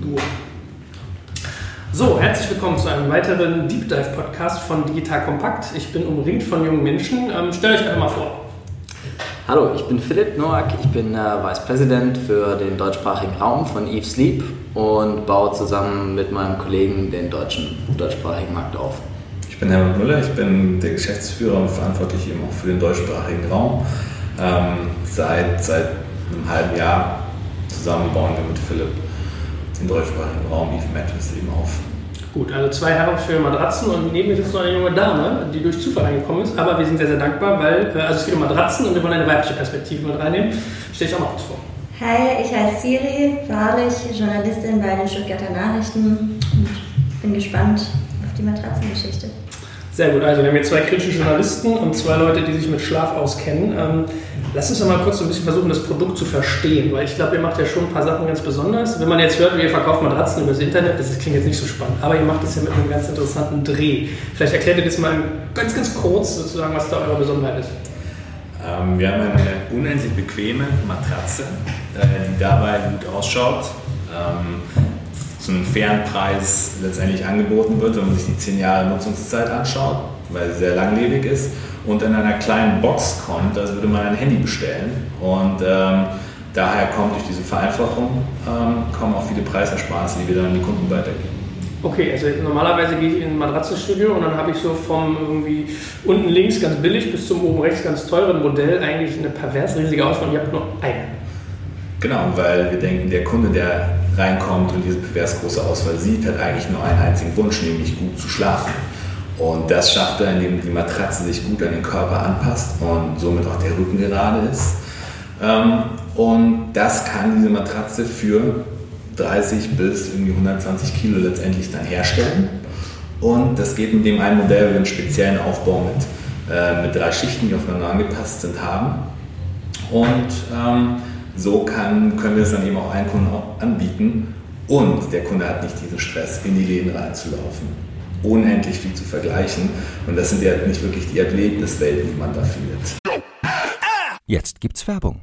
Duo. So, herzlich willkommen zu einem weiteren Deep Dive Podcast von Digital Kompakt. Ich bin umringt von jungen Menschen. Ähm, stellt euch einfach mal vor. Hallo, ich bin Philipp Noack, ich bin äh, Vice President für den deutschsprachigen Raum von Eve Sleep und baue zusammen mit meinem Kollegen den deutschen deutschsprachigen Markt auf. Ich bin Herbert Müller, ich bin der Geschäftsführer und verantwortlich eben auch für den deutschsprachigen Raum. Ähm, seit, seit einem halben Jahr zusammen bauen wir mit Philipp den deutschsprachigen Raum Eve Mattress eben auf. Gut, also zwei Herren für Matratzen und neben mir sitzt noch eine junge Dame, die durch Zufall reingekommen ist. Aber wir sind sehr, sehr dankbar, weil äh, also es geht um Matratzen und wir wollen eine weibliche Perspektive mit reinnehmen. Stell dich auch mal kurz vor. Hi, ich heiße Siri, wahrlich Journalistin bei den Stuttgarter Nachrichten und bin gespannt auf die Matratzengeschichte. Sehr gut, also wir haben hier zwei kritische Journalisten und zwei Leute, die sich mit Schlaf auskennen. Lass uns doch mal kurz so ein bisschen versuchen, das Produkt zu verstehen, weil ich glaube, ihr macht ja schon ein paar Sachen ganz besonders. Wenn man jetzt hört, ihr verkauft Matratzen übers Internet, das klingt jetzt nicht so spannend, aber ihr macht das ja mit einem ganz interessanten Dreh. Vielleicht erklärt ihr das mal ganz, ganz kurz sozusagen, was da eure Besonderheit ist. Ähm, wir haben eine unendlich bequeme Matratze, äh, die dabei gut ausschaut. Ähm, zu einem fairen Preis letztendlich angeboten wird, wenn man sich die 10 Jahre Nutzungszeit anschaut, weil sie sehr langlebig ist und in einer kleinen Box kommt, als würde man ein Handy bestellen. Und ähm, daher kommt durch diese Vereinfachung ähm, kommen auch viele Preisersparnisse, die wir dann an die Kunden weitergeben. Okay, also normalerweise gehe ich in ein Matratzenstudio und dann habe ich so vom irgendwie unten links ganz billig bis zum oben rechts ganz teuren Modell eigentlich eine pervers riesige Auswahl und ihr habt nur eine. Genau, weil wir denken, der Kunde, der reinkommt und diese pervers große Auswahl sieht, hat eigentlich nur einen einzigen Wunsch, nämlich gut zu schlafen. Und das schafft er, indem die Matratze sich gut an den Körper anpasst und somit auch der Rücken gerade ist. Ähm, und das kann diese Matratze für 30 bis irgendwie 120 Kilo letztendlich dann herstellen. Und das geht mit dem einen Modell, wir einen speziellen Aufbau mit, äh, mit drei Schichten, die aufeinander angepasst sind, haben. Und ähm, so kann, können wir es dann eben auch allen Kunden anbieten und der Kunde hat nicht diesen Stress, in die Läden reinzulaufen. Unendlich viel zu vergleichen und das sind ja nicht wirklich die Erlebniswelten, die man da findet. Jetzt gibt's Werbung.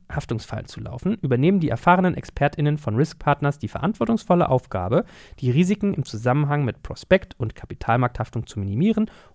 Haftungsfallen zu laufen, übernehmen die erfahrenen ExpertInnen von Risk Partners die verantwortungsvolle Aufgabe, die Risiken im Zusammenhang mit Prospekt- und Kapitalmarkthaftung zu minimieren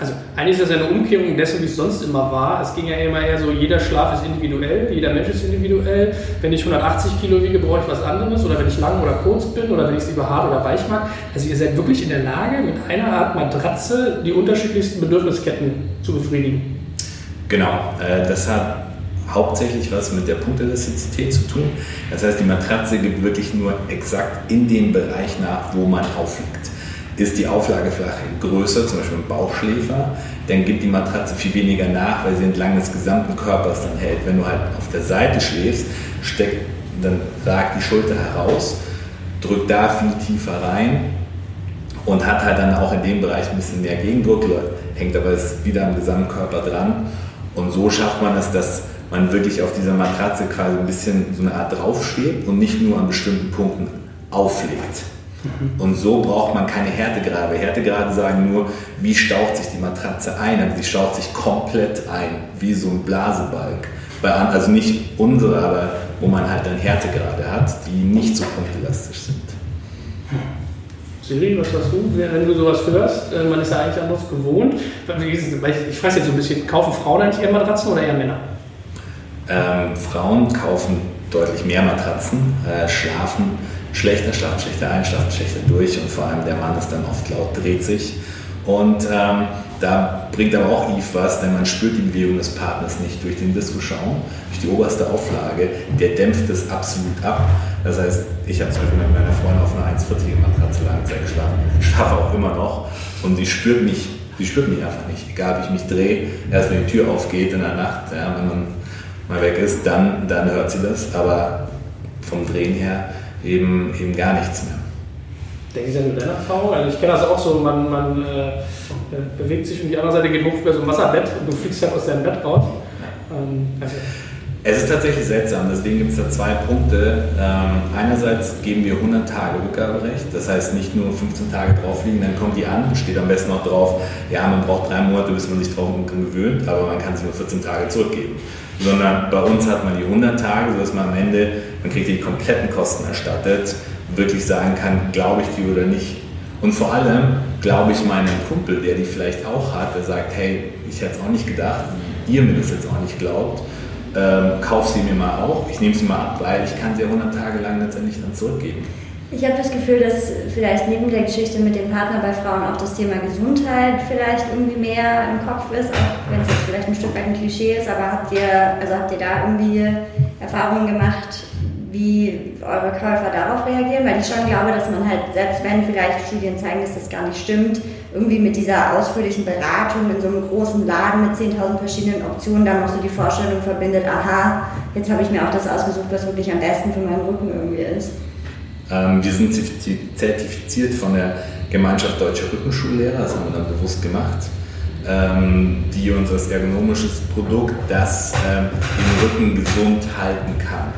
also eigentlich ist das eine Umkehrung dessen, wie es sonst immer war. Es ging ja immer eher so, jeder Schlaf ist individuell, jeder Mensch ist individuell. Wenn ich 180 Kilo wiege, brauche ich was anderes. Oder wenn ich lang oder kurz bin oder wenn ich es lieber hart oder weich mag. Also ihr seid wirklich in der Lage, mit einer Art Matratze die unterschiedlichsten Bedürfnisketten zu befriedigen. Genau, äh, das hat hauptsächlich was mit der Punktelastizität zu tun. Das heißt, die Matratze gibt wirklich nur exakt in dem Bereich nach, wo man aufliegt. Ist die Auflagefläche größer, zum Beispiel im Bauchschläfer, dann gibt die Matratze viel weniger nach, weil sie entlang des gesamten Körpers dann hält. Wenn du halt auf der Seite schläfst, steckt, dann ragt die Schulter heraus, drückt da viel tiefer rein und hat halt dann auch in dem Bereich ein bisschen mehr Gegendruck, hängt aber wieder am Gesamtkörper dran. Und so schafft man es, dass man wirklich auf dieser Matratze quasi ein bisschen so eine Art draufschwebt und nicht nur an bestimmten Punkten auflegt. Und so braucht man keine Härtegrade. Härtegrade sagen nur, wie staucht sich die Matratze ein. Aber sie staucht sich komplett ein, wie so ein Blasebalg. Bei, also nicht unsere, aber wo man halt dann Härtegrade hat, die nicht so punktelastisch sind. Siri, was hast du, wenn du sowas hörst? Äh, Man ist ja eigentlich anders gewohnt. Ich frage jetzt so ein bisschen, kaufen Frauen eigentlich eher Matratzen oder eher Männer? Ähm, Frauen kaufen deutlich mehr Matratzen, äh, schlafen schlechter, schlafen schlechter ein, schlafen schlechter durch und vor allem der Mann ist dann oft laut, dreht sich. Und ähm, da bringt aber auch Eve was, denn man spürt die Bewegung des Partners nicht durch den Disco-Schaum, durch die oberste Auflage, der dämpft es absolut ab. Das heißt, ich habe zum Beispiel mit meiner Freundin auf einer 1,40er Matratze lange Zeit geschlafen, schlafe auch immer noch. Und sie spürt mich, sie spürt mich einfach nicht, egal wie ich mich drehe, erst wenn die Tür aufgeht in der Nacht, ja, wenn man mal weg ist, dann, dann hört sie das, aber vom Drehen her eben, eben gar nichts mehr. Denken Sie an deine Erfahrung? Also ich kenne das auch so, man, man äh, äh, bewegt sich und die andere Seite geht hoch über so ein Wasserbett und du fliegst halt aus deinem Bett raus. Ähm, also, Es ist tatsächlich seltsam, deswegen gibt es da zwei Punkte. Ähm, einerseits geben wir 100 Tage Rückgaberecht, das heißt nicht nur 15 Tage drauf liegen, dann kommt die an, steht am besten noch drauf, ja, man braucht drei Monate, bis man sich drauf gewöhnt, aber man kann sie nur 14 Tage zurückgeben. Sondern bei uns hat man die 100 Tage, sodass man am Ende, man kriegt die kompletten Kosten erstattet, wirklich sagen kann, glaube ich die oder nicht. Und vor allem glaube ich meinem Kumpel, der die vielleicht auch hat, der sagt, hey, ich hätte es auch nicht gedacht, ihr mir das jetzt auch nicht glaubt, ähm, kauf sie mir mal auch, ich nehme sie mal ab, weil ich kann sie ja 100 Tage lang letztendlich dann zurückgeben. Ich habe das Gefühl, dass vielleicht neben der Geschichte mit dem Partner bei Frauen auch das Thema Gesundheit vielleicht irgendwie mehr im Kopf ist, auch wenn es jetzt vielleicht ein Stück weit ein Klischee ist, aber habt ihr, also habt ihr da irgendwie Erfahrungen gemacht, wie eure Käufer darauf reagieren? Weil ich schon glaube, dass man halt, selbst wenn vielleicht Studien zeigen, dass das gar nicht stimmt, irgendwie mit dieser ausführlichen Beratung in so einem großen Laden mit 10.000 verschiedenen Optionen dann noch so die Vorstellung verbindet, aha, jetzt habe ich mir auch das ausgesucht, was wirklich am besten für meinen Rücken irgendwie ist. Ähm, wir sind zertifiz- zertifiziert von der Gemeinschaft Deutscher Rückenschullehrer, das haben wir dann bewusst gemacht, ähm, die uns als ergonomisches Produkt, das ähm, den Rücken gesund halten kann.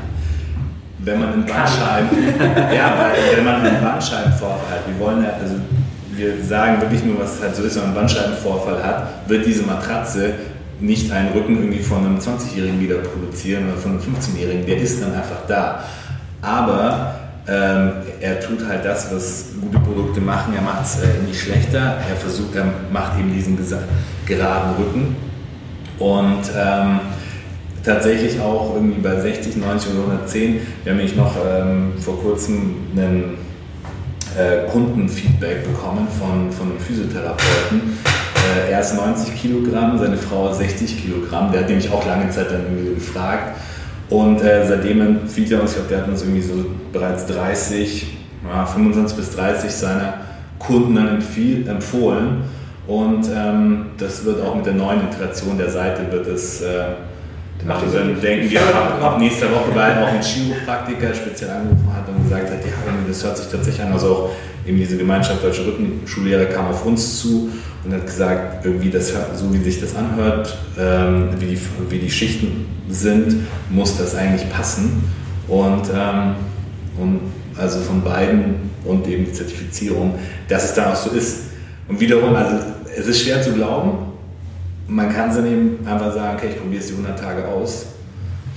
Wenn man einen Bandscheiben, ja, weil wenn man einen Bandscheibenvorfall hat, wir wollen ja, also wir sagen wirklich nur, was halt so ist, wenn man einen Bandscheibenvorfall hat, wird diese Matratze nicht einen Rücken irgendwie von einem 20-Jährigen wieder produzieren oder von einem 15-Jährigen, der ist dann einfach da. Aber ähm, er tut halt das, was gute Produkte machen. Er macht es äh, nicht schlechter. Er versucht, er macht eben diesen geraden Rücken. Und ähm, tatsächlich auch irgendwie bei 60, 90 oder 110. Wir haben nämlich noch ähm, vor kurzem einen äh, Kundenfeedback bekommen von, von einem Physiotherapeuten. Äh, er ist 90 Kilogramm, seine Frau ist 60 Kilogramm. Der hat nämlich auch lange Zeit dann irgendwie gefragt. Und äh, seitdem empfiehlt er uns, ich glaube, der hat uns irgendwie so bereits 30, ja, 25 bis 30 seiner Kunden dann empfiehl, empfohlen. Und ähm, das wird auch mit der neuen Iteration der Seite wird es, Macht also dann denken wir ab, ab nächster Woche, weil auch ein Chiropraktiker speziell angerufen hat und gesagt hat, ja, das hört sich tatsächlich an, also auch eben diese Gemeinschaft Deutsche Rückenschullehrer kam auf uns zu und hat gesagt, irgendwie das, so wie sich das anhört, ähm, wie, die, wie die Schichten sind, muss das eigentlich passen. Und, ähm, und also von beiden und eben die Zertifizierung, dass es dann auch so ist. Und wiederum, also es ist schwer zu glauben, man kann sie eben einfach sagen, okay, ich probiere es die 100 Tage aus.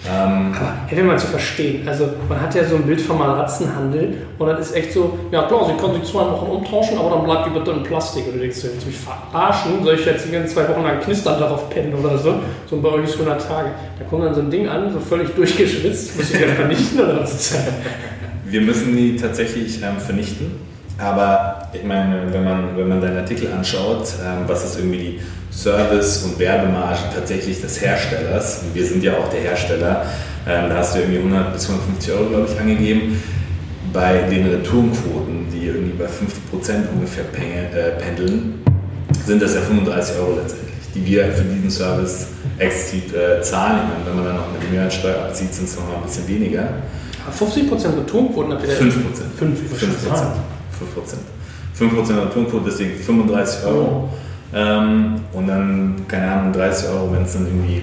Ähm, Aber hätte man zu verstehen. Also man hat ja so ein Bild vom Matratzenhandel und dann ist echt so, ja klar, sie können sie zwei Wochen umtauschen, aber dann bleibt die bitte in Plastik. Und du denkst, willst du mich verarschen? Soll ich jetzt die ganzen zwei Wochen lang knistern darauf pennen oder so? So bei euch ist 100 Tage. Da kommt dann so ein Ding an, so völlig durchgeschwitzt. Muss ich ja vernichten oder was? wir müssen die tatsächlich ähm, vernichten. Aber ich meine, wenn man, wenn man deinen Artikel anschaut, ähm, was ist irgendwie die Service- und Werbemarge tatsächlich des Herstellers, und wir sind ja auch der Hersteller, ähm, da hast du irgendwie 100 bis 150 Euro, glaube ich, angegeben. Bei den Retourenquoten, die irgendwie bei 50% ungefähr äh, pendeln, sind das ja 35 Euro letztendlich, die wir für diesen Service explizit äh, zahlen. Ich meine, wenn man dann noch eine Mehrwertsteuer abzieht, sind es noch mal ein bisschen weniger. 50% Returnquoten habt ihr 5 5 Prozent. 5 5 Prozent. 5 Prozent. 5 Prozent Returnquote, deswegen 35 Euro. Ähm, und dann, keine Ahnung, 30 Euro, wenn es dann irgendwie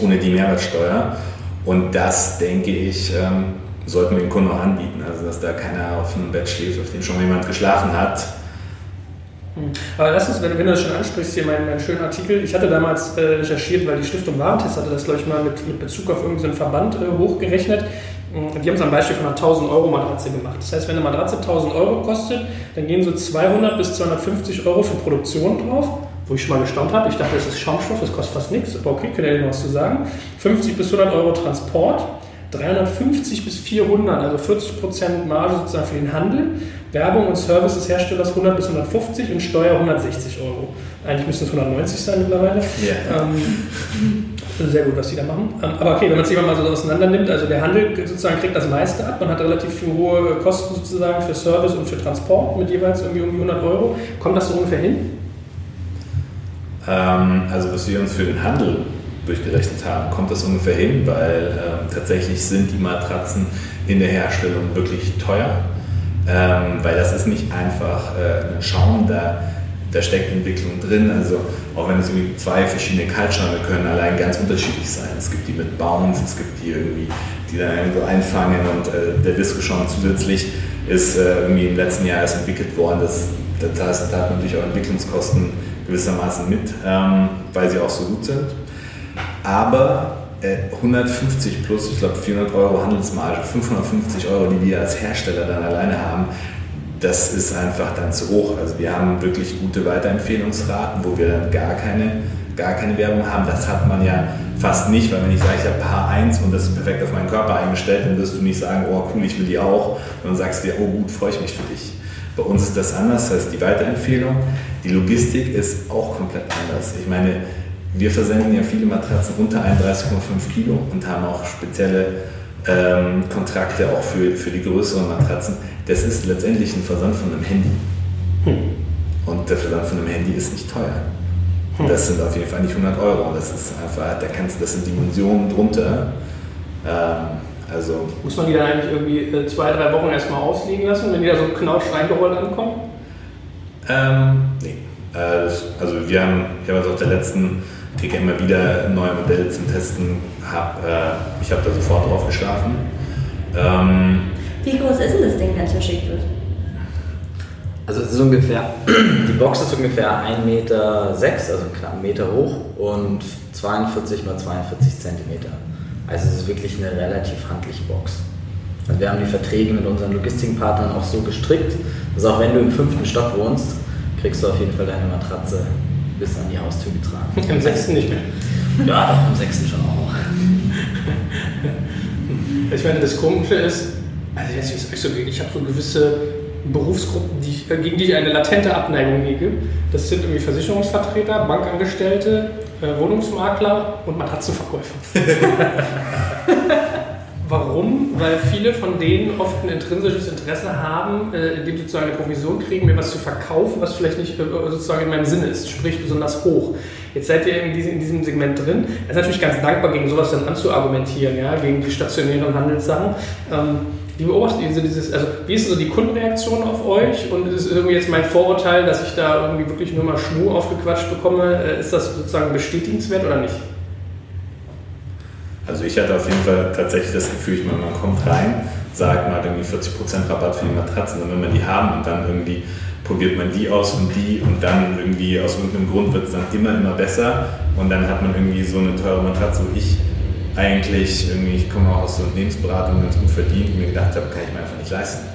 ohne die Mehrwertsteuer. Und das, denke ich, ähm, sollten wir den Kunden auch anbieten. Also, dass da keiner auf einem Bett schläft, auf dem schon mal jemand geschlafen hat. Aber lass uns, wenn, wenn du das schon ansprichst, hier meinen, meinen schönen Artikel. Ich hatte damals äh, recherchiert, weil die Stiftung Warentest hatte das, glaube ich, mal mit, mit Bezug auf irgendeinen Verband äh, hochgerechnet. Die haben es am Beispiel von einer 1000 Euro Matratze gemacht. Das heißt, wenn eine Matratze 1000 Euro kostet, dann gehen so 200 bis 250 Euro für Produktion drauf. Wo ich schon mal gestaunt habe. Ich dachte, das ist Schaumstoff, das kostet fast nichts. Aber okay, könnt ihr dir noch was zu sagen. 50 bis 100 Euro Transport. 350 bis 400, also 40% Marge sozusagen für den Handel. Werbung und Service des Herstellers 100 bis 150 und Steuer 160 Euro. Eigentlich müssten es 190 sein mittlerweile. Ja. Ähm, sehr gut, was die da machen. Ähm, aber okay, wenn man es immer mal so auseinander nimmt, also der Handel sozusagen kriegt das meiste ab. Man hat relativ viel hohe Kosten sozusagen für Service und für Transport mit jeweils irgendwie um die 100 Euro. Kommt das so ungefähr hin? Ähm, also was wir uns für den Handel durchgerechnet haben, kommt das ungefähr hin, weil ähm, tatsächlich sind die Matratzen in der Herstellung wirklich teuer, ähm, weil das ist nicht einfach äh, ein Schaum, da, da steckt Entwicklung drin. Also auch wenn es irgendwie zwei verschiedene Kaltschäume können allein ganz unterschiedlich sein. Es gibt die mit Bounce, es gibt die irgendwie, die dann irgendwo einfangen und äh, der Disco-Schaum zusätzlich ist äh, irgendwie im letzten Jahr erst entwickelt worden. Das, das heißt, da hat man natürlich auch Entwicklungskosten gewissermaßen mit, ähm, weil sie auch so gut sind. Aber äh, 150 plus, ich glaube 400 Euro Handelsmarge, 550 Euro, die wir als Hersteller dann alleine haben, das ist einfach dann zu hoch. Also wir haben wirklich gute Weiterempfehlungsraten, wo wir dann gar keine, gar keine Werbung haben. Das hat man ja fast nicht, weil wenn ich sage, ich habe Paar 1 und das ist perfekt auf meinen Körper eingestellt, dann wirst du nicht sagen, oh cool, ich will die auch. Und dann sagst dir, oh gut, freue ich mich für dich. Bei uns ist das anders, das heißt die Weiterempfehlung. Die Logistik ist auch komplett anders. Ich meine, wir versenden ja viele Matratzen unter 31,5 Kilo und haben auch spezielle ähm, Kontrakte auch für, für die größeren Matratzen. Das ist letztendlich ein Versand von einem Handy. Hm. Und der Versand von einem Handy ist nicht teuer. Das sind auf jeden Fall nicht 100 Euro. Das ist einfach, da kannst, das sind Dimensionen drunter. Ähm, also Muss man die dann eigentlich irgendwie äh, zwei, drei Wochen erstmal ausliegen lassen, wenn die da so knausch reingerollt ankommen? Ähm, nee. Äh, also wir haben, ich habe jetzt auf der letzten kriege immer wieder neue Modelle zum Testen. Hab, äh, ich habe da sofort drauf geschlafen. Ähm, Wie groß ist denn das Ding, wenn es verschickt wird? Also es ist ungefähr, die Box ist ungefähr 1,6 Meter, sechs, also knapp einen Meter hoch und 42 mal 42 Zentimeter. Also es ist wirklich eine relativ handliche Box. Also wir haben die Verträge mit unseren Logistikpartnern auch so gestrickt, dass auch wenn du im fünften Stock wohnst, kriegst du auf jeden Fall deine Matratze bis an die Haustür getragen. Im sechsten nicht mehr. Ja, doch, im sechsten schon auch. Ich meine, das Komische ist, also jetzt, es euch so geht, ich habe so gewisse Berufsgruppen, die ich, äh, gegen die ich eine latente Abneigung hege. Das sind irgendwie Versicherungsvertreter, Bankangestellte, äh, Wohnungsmakler und Matratzenverkäufer. Warum? Weil viele von denen oft ein intrinsisches Interesse haben, äh, indem sie sozusagen eine Provision kriegen, mir was zu verkaufen, was vielleicht nicht äh, sozusagen in meinem Sinne ist, sprich besonders hoch. Jetzt seid ihr in diesem, Segment drin. Er ist natürlich ganz dankbar, gegen sowas dann anzuargumentieren, ja, gegen die stationären Handelssachen. Ähm, wie beobachtet ihr so dieses, also wie ist so die Kundenreaktion auf euch und ist irgendwie jetzt mein Vorurteil, dass ich da irgendwie wirklich nur mal Schmuh aufgequatscht bekomme, äh, ist das sozusagen bestätigenswert oder nicht? Also ich hatte auf jeden Fall tatsächlich das Gefühl, ich meine, man kommt rein, sagt mal irgendwie 40% Rabatt für die Matratzen und wenn man die haben und dann irgendwie probiert man die aus und die und dann irgendwie aus irgendeinem Grund wird es dann immer, immer besser und dann hat man irgendwie so eine teure Matratze, wo ich eigentlich irgendwie, ich komme auch aus der Unternehmensberatung, ganz gut verdient und mir gedacht habe, kann ich mir einfach nicht leisten.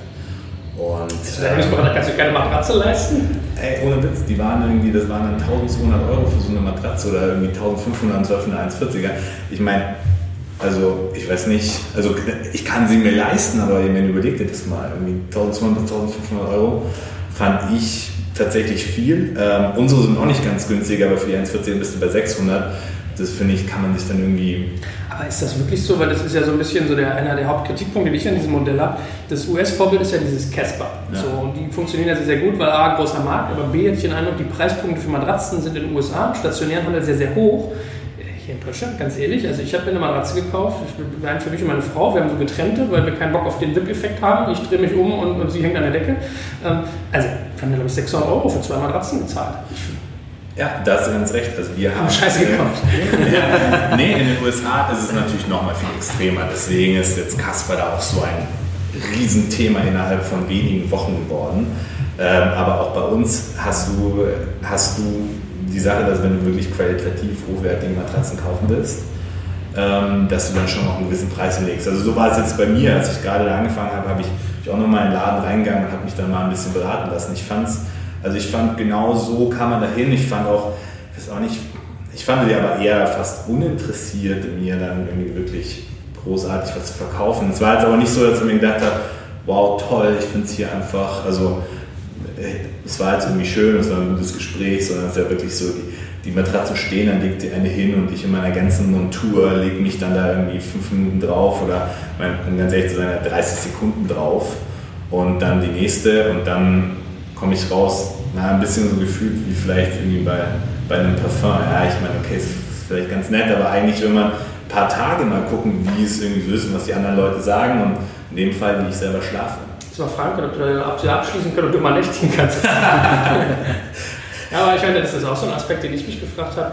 Und, Unternehmensberater kannst du keine Matratze leisten? Ey, ohne Witz, die waren irgendwie, das waren dann 1200 Euro für so eine Matratze oder irgendwie 1500 und 12 eine 140er. Ich meine, also ich weiß nicht, also ich kann sie mir leisten, aber ich meine, überleg dir das mal, irgendwie 1200 bis 1500 Euro fand ich tatsächlich viel. Ähm, unsere sind auch nicht ganz günstig, aber für die 1,40 bist du bei 600. Das finde ich, kann man sich dann irgendwie. Aber ist das wirklich so? Weil das ist ja so ein bisschen so der, einer der Hauptkritikpunkte, die ich an diesem Modell habe. Das US-Vorbild ist ja dieses Casper. Ja. So, und die funktionieren ja sehr, sehr gut, weil A, großer Markt, aber B, hätte ich den Eindruck, die Preispunkte für Matratzen sind in den USA im stationären Handel sehr, sehr hoch. Hier in Deutschland, ganz ehrlich, also ich habe mir eine Matratze gekauft, eine für mich und meine Frau, wir haben so getrennte, weil wir keinen Bock auf den Wip-Effekt haben. Ich drehe mich um und, und sie hängt an der Decke. Ähm, also, wir haben glaube ich, 600 Euro für zwei Matratzen gezahlt. Ja, da hast du ganz recht. Also wir haben Scheiße gekauft. ja, nee, in den USA ist es natürlich noch mal viel extremer. Deswegen ist jetzt Casper da auch so ein Riesenthema innerhalb von wenigen Wochen geworden. Ähm, aber auch bei uns hast du, hast du die Sache, dass wenn du wirklich qualitativ hochwertige Matratzen kaufen willst, ähm, dass du dann schon noch einen gewissen Preis legst. Also so war es jetzt bei mir, als ich gerade angefangen habe, habe ich, ich auch nochmal in den Laden reingegangen und habe mich dann mal ein bisschen beraten lassen. Ich fand's, also ich fand genau so kam man dahin. Ich fand auch, ich weiß auch nicht, ich fand die aber eher fast uninteressiert, mir dann irgendwie wirklich großartig was zu verkaufen. Es war jetzt aber nicht so, dass ich mir gedacht habe, wow, toll, ich finde es hier einfach, also es war jetzt irgendwie schön, es war ein gutes Gespräch, sondern es ist ja wirklich so, die, die Matratzen stehen, dann legt die eine hin und ich in meiner ganzen Montur lege mich dann da irgendwie fünf Minuten drauf oder um ganz ehrlich zu sein, 30 Sekunden drauf und dann die nächste und dann komme ich raus, na, ein bisschen so gefühlt wie vielleicht irgendwie bei, bei einem Parfum. Ja, ich meine, okay, ist vielleicht ganz nett, aber eigentlich, wenn man ein paar Tage mal gucken, wie es irgendwie so ist und was die anderen Leute sagen und in dem Fall, wie ich selber schlafe jetzt mal fragen können, ob du da abschließen kannst, ob du mal nächtigen kannst. ja, aber ich meine, das ist auch so ein Aspekt, den ich mich gefragt habe.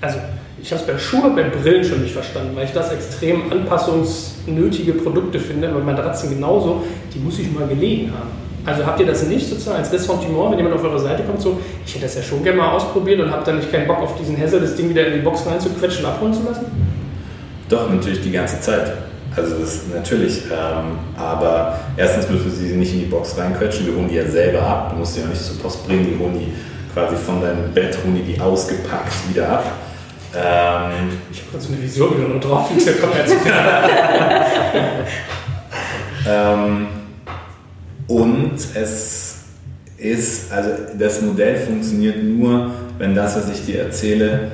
Also, ich habe es bei Schuhe, bei Brillen schon nicht verstanden, weil ich das extrem anpassungsnötige Produkte finde, aber Matratzen genauso, die muss ich mal gelegen haben. Also habt ihr das nicht sozusagen als Ressentiment, wenn jemand auf eure Seite kommt, so, ich hätte das ja schon gerne mal ausprobiert und habe dann nicht keinen Bock auf diesen Hassel, das Ding wieder in die Box reinzuquetschen und abholen zu lassen? Doch, natürlich die ganze Zeit. Also das ist natürlich, ähm, aber erstens müssen sie nicht in die Box reinquetschen, wir holen die ja selber ab, du musst die ja nicht zur Post bringen, die holen die quasi von deinem Bett, holen die, die ausgepackt wieder ab. Ähm, ich habe gerade so eine Vision wieder nur drauf, wie ähm, Und es ist, also das Modell funktioniert nur, wenn das, was ich dir erzähle,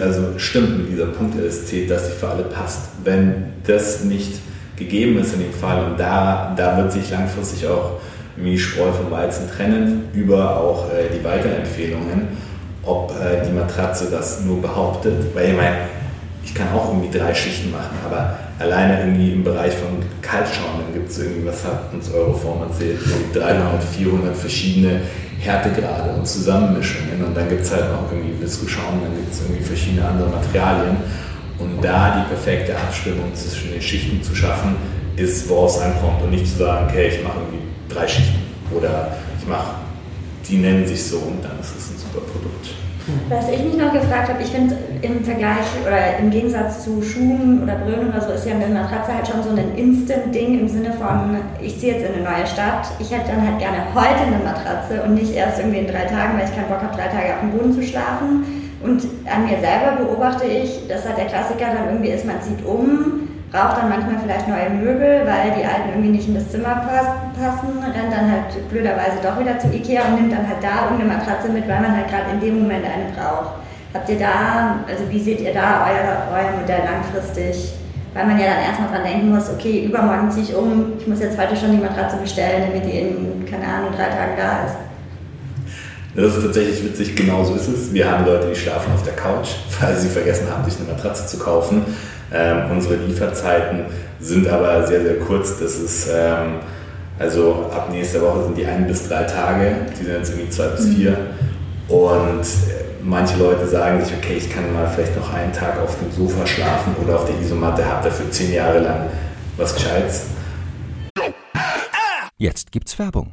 also stimmt mit dieser Punktelastizität, dass sie für alle passt. Wenn das nicht gegeben ist in dem Fall und da, da wird sich langfristig auch irgendwie Spreu vom Weizen trennen über auch äh, die Weiterempfehlungen, ob äh, die Matratze das nur behauptet, weil ich meine, ich kann auch irgendwie drei Schichten machen, aber alleine irgendwie im Bereich von Kaltschaum, dann gibt es irgendwie, was hat uns Euroform erzählt, 300, 400 verschiedene Härtegrade und Zusammenmischungen. Und dann gibt es halt noch irgendwie Viskoschaum, dann gibt es irgendwie verschiedene andere Materialien. Und da die perfekte Abstimmung zwischen den Schichten zu schaffen, ist, woraus es ankommt. Und nicht zu sagen, okay, ich mache irgendwie drei Schichten. Oder ich mache, die nennen sich so und dann ist es ein super Produkt. Was ich mich noch gefragt habe, ich finde im Vergleich oder im Gegensatz zu Schuhen oder Brillen oder so ist ja eine Matratze halt schon so ein Instant-Ding im Sinne von, ich ziehe jetzt in eine neue Stadt, ich hätte dann halt gerne heute eine Matratze und nicht erst irgendwie in drei Tagen, weil ich keinen Bock habe, drei Tage auf dem Boden zu schlafen. Und an mir selber beobachte ich, dass halt der Klassiker dann irgendwie ist, man zieht um, braucht dann manchmal vielleicht neue Möbel, weil die alten irgendwie nicht in das Zimmer passen, rennt dann halt blöderweise doch wieder zu Ikea und nimmt dann halt da irgendeine Matratze mit, weil man halt gerade in dem Moment eine braucht. Habt ihr da, also wie seht ihr da euer, euer Modell langfristig? Weil man ja dann erstmal dran denken muss, okay, übermorgen ziehe ich um, ich muss jetzt heute schon die Matratze bestellen, damit die in, keine Ahnung, drei Tagen da ist. Das ist tatsächlich witzig, genau so ist es. Wir haben Leute, die schlafen auf der Couch, weil sie vergessen haben, sich eine Matratze zu kaufen. Ähm, unsere Lieferzeiten sind aber sehr, sehr kurz. Das ist, ähm, also ab nächster Woche sind die ein bis drei Tage, die sind jetzt irgendwie zwei bis vier. Mhm. Und äh, manche Leute sagen sich, okay, ich kann mal vielleicht noch einen Tag auf dem Sofa schlafen oder auf der Isomatte, habe dafür zehn Jahre lang was Gescheites. Jetzt gibt's Werbung.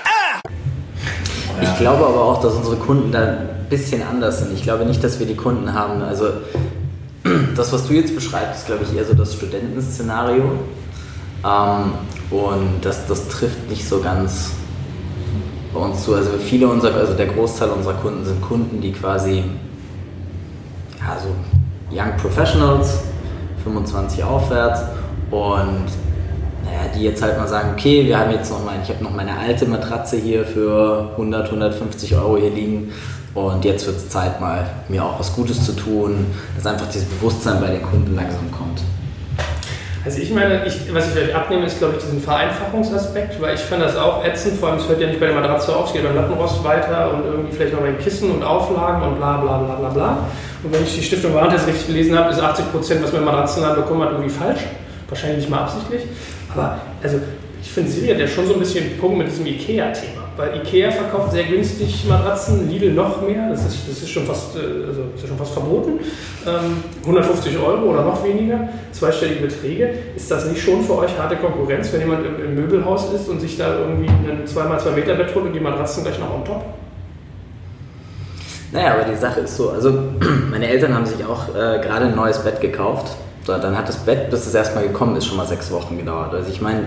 Ich glaube aber auch, dass unsere Kunden da ein bisschen anders sind. Ich glaube nicht, dass wir die Kunden haben. Also das, was du jetzt beschreibst, ist, glaube ich, eher so das Studentenszenario. Ähm, und das, das trifft nicht so ganz bei uns zu. Also viele unserer, also der Großteil unserer Kunden sind Kunden, die quasi ja, so Young Professionals, 25 aufwärts und die jetzt halt mal sagen, okay, wir haben jetzt noch mein, ich habe noch meine alte Matratze hier für 100, 150 Euro hier liegen und jetzt wird es Zeit mal, mir auch was Gutes zu tun, dass einfach dieses Bewusstsein bei den Kunden langsam kommt. Also ich meine, ich, was ich vielleicht abnehme, ist glaube ich diesen Vereinfachungsaspekt, weil ich fand das auch ätzend, vor allem es hört ja nicht bei der Matratze auf, es geht beim Lattenrost weiter und irgendwie vielleicht noch bei den Kissen und Auflagen und bla bla bla bla bla. Und wenn ich die Stiftung Warentest richtig gelesen habe, ist 80 Prozent, was man im Matratzenladen bekommen hat, irgendwie falsch. Wahrscheinlich nicht mal absichtlich. Aber also ich finde, Siri hat ja schon so ein bisschen Punkt mit diesem IKEA-Thema. Weil IKEA verkauft sehr günstig Matratzen, Lidl noch mehr, das ist, das ist, schon, fast, äh, also, ist schon fast verboten. Ähm, 150 Euro oder noch weniger, zweistellige Beträge. Ist das nicht schon für euch harte Konkurrenz, wenn jemand im, im Möbelhaus ist und sich da irgendwie ein 2x2 Meter Bett holt und die Matratzen gleich noch on top? Naja, aber die Sache ist so, also meine Eltern haben sich auch äh, gerade ein neues Bett gekauft. So, dann hat das Bett, bis es erstmal gekommen ist, schon mal sechs Wochen gedauert. Also ich meine,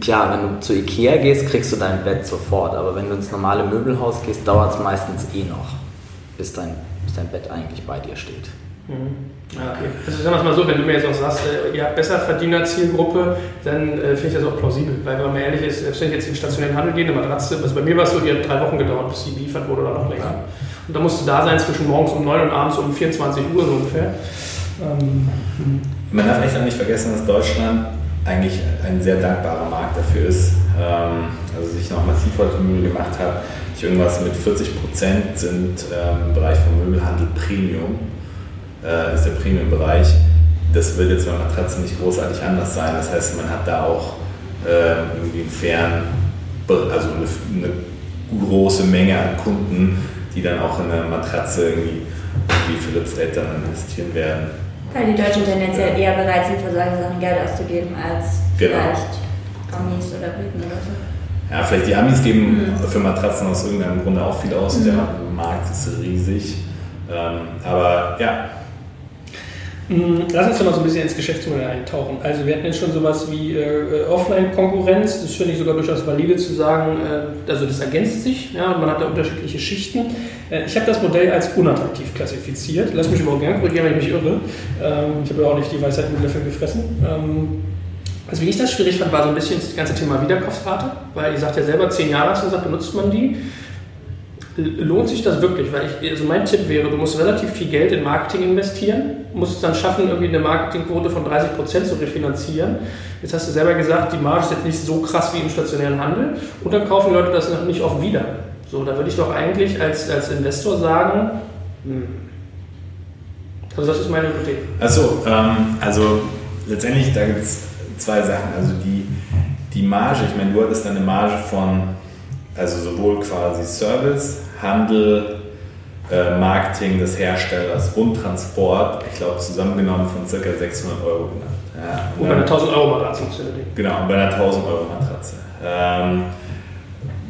klar, wenn du zu Ikea gehst, kriegst du dein Bett sofort. Aber wenn du ins normale Möbelhaus gehst, dauert es meistens eh noch, bis dein, bis dein Bett eigentlich bei dir steht. Mhm. Ja, okay. Also sagen wir es mal so, wenn du mir jetzt auch sagst, äh, ihr habt besser verdiener Zielgruppe, dann äh, finde ich das auch plausibel. Weil wenn man ehrlich ist, selbst wenn ich jetzt in den stationären Handel gehe, eine Matratze, also bei mir war es so, die hat drei Wochen gedauert, bis sie geliefert wurde oder noch länger. Und da musst du da sein zwischen morgens um 9 und abends um 24 Uhr so ungefähr. Ähm, Man darf echt auch nicht vergessen, dass Deutschland eigentlich ein sehr dankbarer Markt dafür ist. Ähm, also sich noch massiv heute Mühe gemacht hat. Ich irgendwas mit 40 Prozent sind ähm, im Bereich vom Möbelhandel Premium, äh, ist der Premium-Bereich. Das wird jetzt bei Matratzen nicht großartig anders sein. Das heißt, man hat da auch äh, irgendwie einen fairen, also eine, eine große Menge an Kunden, die dann auch in eine Matratze irgendwie wie Philips Eltern investieren werden. Weil die Deutschen tendenziell eher bereit sind, für solche Sachen Geld auszugeben, als Genau. vielleicht Amis oder Briten oder so. Ja, vielleicht die Amis geben für Matratzen aus irgendeinem Grunde auch viel aus. Der Markt ist riesig. Ähm, aber ja, Lass uns doch mal so ein bisschen ins Geschäftsmodell eintauchen. Also wir hatten jetzt schon sowas wie äh, Offline-Konkurrenz. Das finde ich sogar durchaus valide zu sagen, äh, also das ergänzt sich. Ja, und man hat da unterschiedliche Schichten. Äh, ich habe das Modell als unattraktiv klassifiziert. Lass mich überhaupt gerne korrigieren, wenn ich mich irre. Ähm, ich habe ja auch nicht die Weisheit mit Löffeln gefressen. Ähm, also wie ich das schwierig fand, war so ein bisschen das ganze Thema Wiederkaufsrate. Weil ihr sagt ja selber, zehn Jahre hast du gesagt, benutzt man die. Lohnt sich das wirklich? Weil ich, also mein Tipp wäre, du musst relativ viel Geld in Marketing investieren, musst es dann schaffen, irgendwie eine Marketingquote von 30% zu refinanzieren. Jetzt hast du selber gesagt, die Marge ist jetzt nicht so krass wie im stationären Handel und dann kaufen Leute das noch nicht oft wieder. So, da würde ich doch eigentlich als, als Investor sagen, hm. also das ist meine Hypothek. Achso, ähm, also letztendlich, da gibt es zwei Sachen. Also die, die Marge, ich meine, du hattest eine Marge von, also sowohl quasi Service, Handel, äh, Marketing des Herstellers und Transport, ich glaube zusammengenommen von ca. 600 Euro genannt. Ja, Und bei einer 1000 Euro Matratze musst du überlegen. Genau, und bei einer 1000 Euro Matratze. Ähm,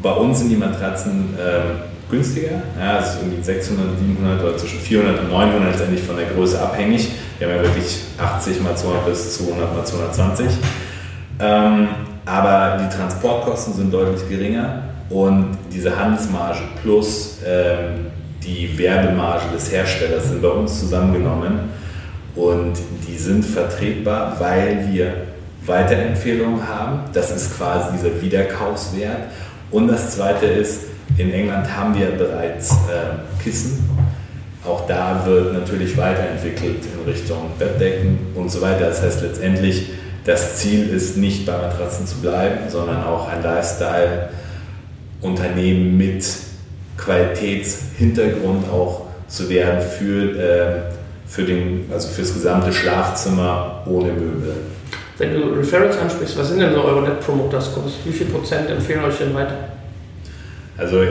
bei uns sind die Matratzen ähm, günstiger. Ja, es ist irgendwie 600, 700 oder zwischen 400 und 900 letztendlich von der Größe abhängig. Wir haben ja wirklich 80 mal 200 bis 200 mal 220. Ähm, aber die Transportkosten sind deutlich geringer und diese Handelsmarge plus ähm, die Werbemarge des Herstellers sind bei uns zusammengenommen und die sind vertretbar, weil wir Weiterempfehlungen haben. Das ist quasi dieser Wiederkaufswert. Und das zweite ist, in England haben wir bereits äh, Kissen. Auch da wird natürlich weiterentwickelt in Richtung Bettdecken und so weiter. Das heißt letztendlich, das Ziel ist nicht bei Matratzen zu bleiben, sondern auch ein Lifestyle-Unternehmen mit Qualitätshintergrund auch zu werden für, äh, für, den, also für das gesamte Schlafzimmer ohne Möbel. Wenn du Referrals ansprichst, was sind denn so eure Net Promoter Scores? Wie viel Prozent empfehlen euch denn weiter? Also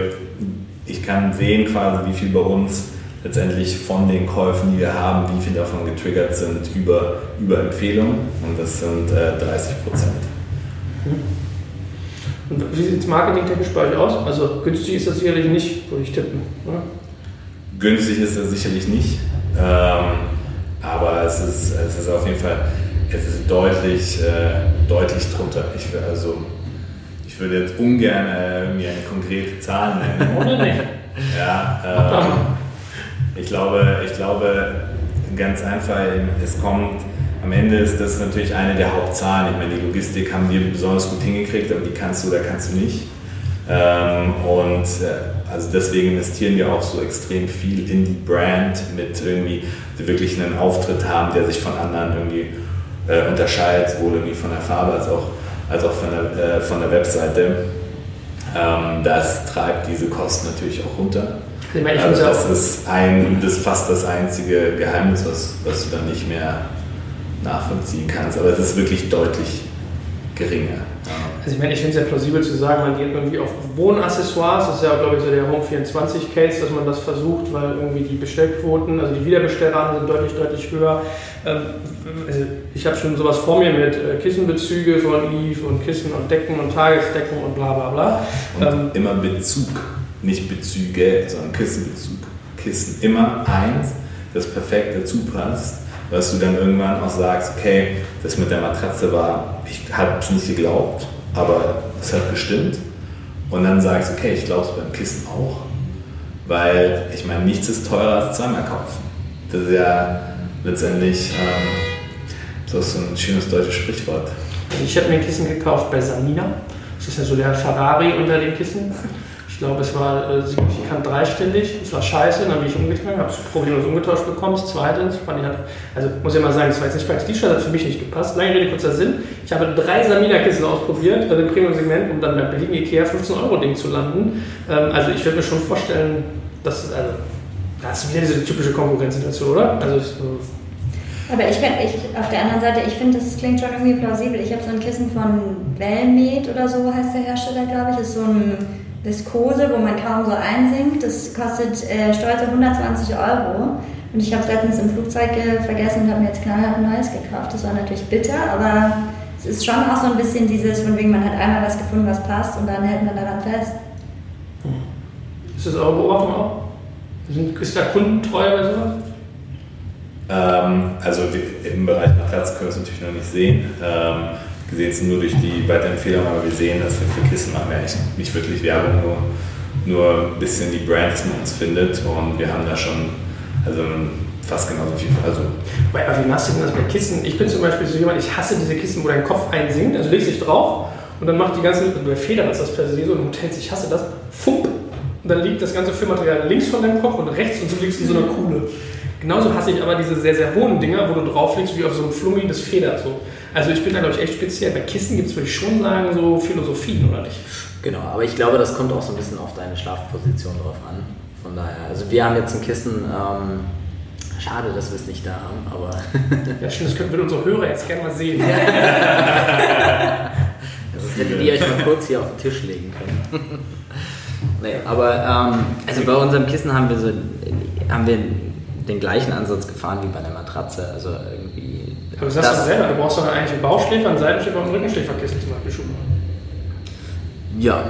ich kann sehen quasi, wie viel bei uns letztendlich von den Käufen, die wir haben, wie viel davon getriggert sind über, über Empfehlungen und das sind äh, 30 Prozent. Und wie sieht es marketingtechnisch bei euch aus? Also günstig ist das sicherlich nicht, würde ich tippen. Oder? Günstig ist das sicherlich nicht, ähm, aber es ist, es ist auf jeden Fall es ist deutlich, äh, deutlich drunter. Ich, also, ich würde jetzt ungern äh, mir eine konkrete Zahl nennen. Oder nicht? Ja, ähm, ich, glaube, ich glaube, ganz einfach, es kommt, am Ende ist das natürlich eine der Hauptzahlen. Ich meine, die Logistik haben wir besonders gut hingekriegt, aber die kannst du oder kannst du nicht. Ähm, und äh, also deswegen investieren wir auch so extrem viel in die Brand mit irgendwie, die wirklich einen Auftritt haben, der sich von anderen irgendwie äh, unterscheidet, sowohl irgendwie von der Farbe als auch, als auch von, der, äh, von der Webseite. Ähm, das treibt diese Kosten natürlich auch runter. Ich meine, ich Also das ist ein, das fast das einzige Geheimnis, was, was du dann nicht mehr nachvollziehen kannst. Aber es ist wirklich deutlich geringer. also ich meine, ich finde es ja plausibel zu sagen, man geht irgendwie auf Wohnaccessoires, das ist ja, glaube ich, so der Home 24 Case, dass man das versucht, weil irgendwie die Bestellquoten, also die Wiederbestellraten sind deutlich, deutlich höher. Ähm, also ich habe schon sowas vor mir mit äh, Kissenbezüge von Eve und Kissen und Decken und Tagesdecken und bla bla bla. Und Ähm, immer Bezug, nicht Bezüge, sondern Kissenbezug. Kissen. Immer eins, das perfekt dazu passt, dass du dann irgendwann auch sagst, okay, das mit der Matratze war, ich habe es nicht geglaubt, aber es hat gestimmt. Und dann sagst du, okay, ich glaube es beim Kissen auch. Weil, ich meine, nichts ist teurer als zweimal kaufen. Das ist ja letztendlich ähm, das ist so ein schönes deutsches Sprichwort. Ich habe mir ein Kissen gekauft bei Samina. Das ist ja so der Ferrari unter den Kissen. Ich glaube, es war äh, signifikant dreistellig. Es war scheiße, dann bin ich umgetragen, habe es problemlos umgetauscht bekommen. Das zweite, das fand ich halt, also muss ich mal sagen, das war jetzt nicht praktisch. Die hat für mich nicht gepasst. Lange Rede, kurzer Sinn. Ich habe drei Samina-Kissen ausprobiert, also im Premium-Segment, um dann beim billigen Ikea 15-Euro-Ding zu landen. Ähm, also ich würde mir schon vorstellen, dass, also, das ist wieder diese typische Konkurrenzsituation, oder? Also ich, so, Aber ich, kann, ich auf der anderen Seite, ich finde, das klingt schon irgendwie plausibel. Ich habe so ein Kissen von Wellmed oder so heißt der Hersteller, glaube ich. Das ist so ein Viskose, wo man kaum so einsinkt. Das kostet äh, stolze 120 Euro. Und ich habe es letztens im Flugzeug äh, vergessen und habe mir jetzt knallhart ein neues gekauft. Das war natürlich bitter, aber es ist schon auch so ein bisschen dieses, von wegen, man hat einmal was gefunden, was passt und dann hält man daran fest. ist das eure Beobachtung auch? Sind, ist da Kundentreue bei sowas? Ähm, also im Bereich Matratze können wir es natürlich noch nicht sehen. Ähm, wir sehen es nur durch die Weiterempfehlung, aber wir sehen, dass wir für Kissen machen wir eigentlich nicht wirklich Werbung, nur, nur ein bisschen die Brand, dass man uns findet und wir haben da schon also fast genauso viel. Also aber wie machst du denn das bei Kissen? Ich bin zum Beispiel so jemand, ich hasse diese Kissen, wo dein Kopf einsinkt, also legst dich drauf und dann macht die ganze, also bei Federn ist das per se so, in Hotels, ich hasse das, fump, und dann liegt das ganze Füllmaterial links von deinem Kopf und rechts und du liegst in so einer Kuhle. Genauso hasse ich aber diese sehr, sehr hohen Dinger, wo du drauf liegst, wie auf so einem Flummi, das federt so. Also ich bin da, glaube ich, echt speziell. Bei Kissen gibt es, würde ich schon sagen, so Philosophien, oder nicht? Genau, aber ich glaube, das kommt auch so ein bisschen auf deine Schlafposition drauf an. Von daher, also wir haben jetzt ein Kissen, ähm, schade, dass wir es nicht da haben, aber Ja, stimmt, das könnten wir unsere Hörer jetzt gerne mal sehen. sonst hättet ihr euch mal kurz hier auf den Tisch legen können. nee, aber ähm, also bei unserem Kissen haben wir so haben wir den gleichen Ansatz gefahren wie bei der Matratze. Also irgendwie. Aber du sagst doch selber, du brauchst doch eigentlich einen Bauchschläfer, einen Seitenschläfer und einen Rückenschläferkissen zum Beispiel schon. Ja,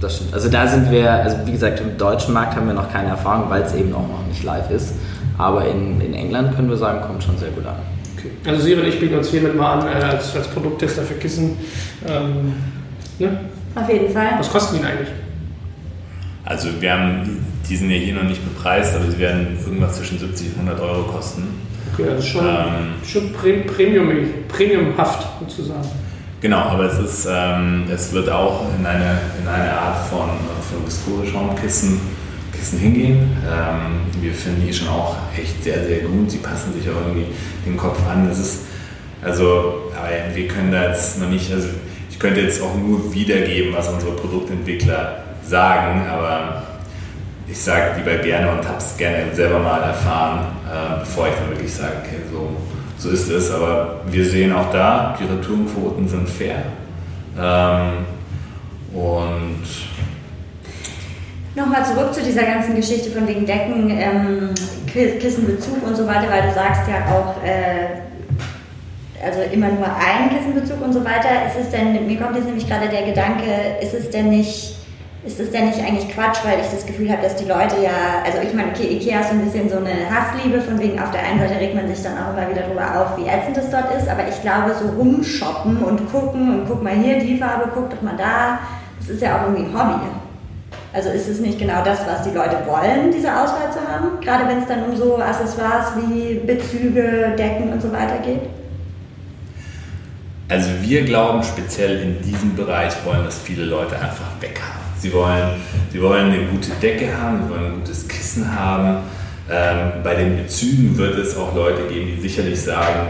das stimmt. Also da sind wir, also wie gesagt, im deutschen Markt haben wir noch keine Erfahrung, weil es eben auch noch nicht live ist. Aber in, in England können wir sagen, kommt schon sehr gut an. Okay. Also Siri und ich bieten uns hiermit mal an äh, als, als Produkttester für Kissen. Ähm, ne? Auf jeden Fall. Was kosten die eigentlich? Also wir haben, die sind ja hier noch nicht bepreist, aber sie werden irgendwas zwischen 70 und 100 Euro kosten. Okay, also schon, Ähm. schon Pre- Premium, premiumhaft sozusagen. Genau, aber es, ist, ähm, es wird auch in eine, in eine Art von, von Viscose-Schaumkissen Kissen hingehen. Ähm, wir finden die schon auch echt sehr, sehr gut. Sie passen sich auch irgendwie den Kopf an. Das ist, also, aber wir können da jetzt noch nicht, also ich könnte jetzt auch nur wiedergeben, was unsere Produktentwickler sagen, aber ich sage lieber gerne und habe es gerne selber mal erfahren, äh, bevor ich dann wirklich sage, okay, so, so ist es. Aber wir sehen auch da, die Retourenquoten sind fair. Ähm, und Nochmal zurück zu dieser ganzen Geschichte von wegen Decken, ähm, Ki- Kissenbezug und so weiter, weil du sagst ja auch, äh, also immer nur ein Kissenbezug und so weiter. Ist es denn, mir kommt jetzt nämlich gerade der Gedanke, ist es denn nicht, ist es denn nicht eigentlich Quatsch, weil ich das Gefühl habe, dass die Leute ja, also ich meine, okay, Ikea ist so ein bisschen so eine Hassliebe, von wegen auf der einen Seite regt man sich dann auch immer wieder drüber auf, wie ätzend es dort ist, aber ich glaube, so rumshoppen und gucken und guck mal hier die Farbe, guck doch mal da, das ist ja auch irgendwie ein Hobby. Also ist es nicht genau das, was die Leute wollen, diese Auswahl zu haben? Gerade wenn es dann um so Accessoires wie Bezüge, Decken und so weiter geht? Also wir glauben speziell in diesem Bereich wollen das viele Leute einfach weghaben. Sie wollen, sie wollen eine gute Decke haben, sie wollen ein gutes Kissen haben. Ähm, bei den Bezügen wird es auch Leute geben, die sicherlich sagen,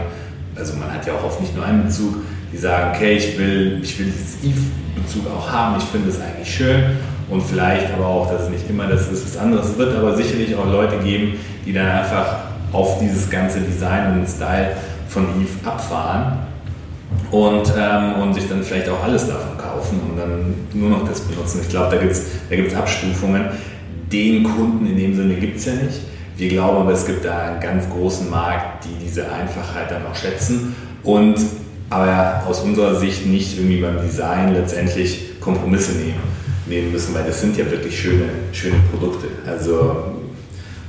also man hat ja auch oft nicht nur einen Bezug, die sagen, okay, ich will, ich will dieses Eve-Bezug auch haben, ich finde es eigentlich schön und vielleicht aber auch, dass es nicht immer das ist, was anderes Es wird, aber sicherlich auch Leute geben, die dann einfach auf dieses ganze Design und Style von Eve abfahren und, ähm, und sich dann vielleicht auch alles davon nur noch das benutzen. Ich glaube, da gibt es da gibt's Abstufungen. Den Kunden in dem Sinne gibt es ja nicht. Wir glauben aber, es gibt da einen ganz großen Markt, die diese Einfachheit dann auch schätzen und aber aus unserer Sicht nicht irgendwie beim Design letztendlich Kompromisse nehmen, nehmen müssen, weil das sind ja wirklich schöne, schöne Produkte. Also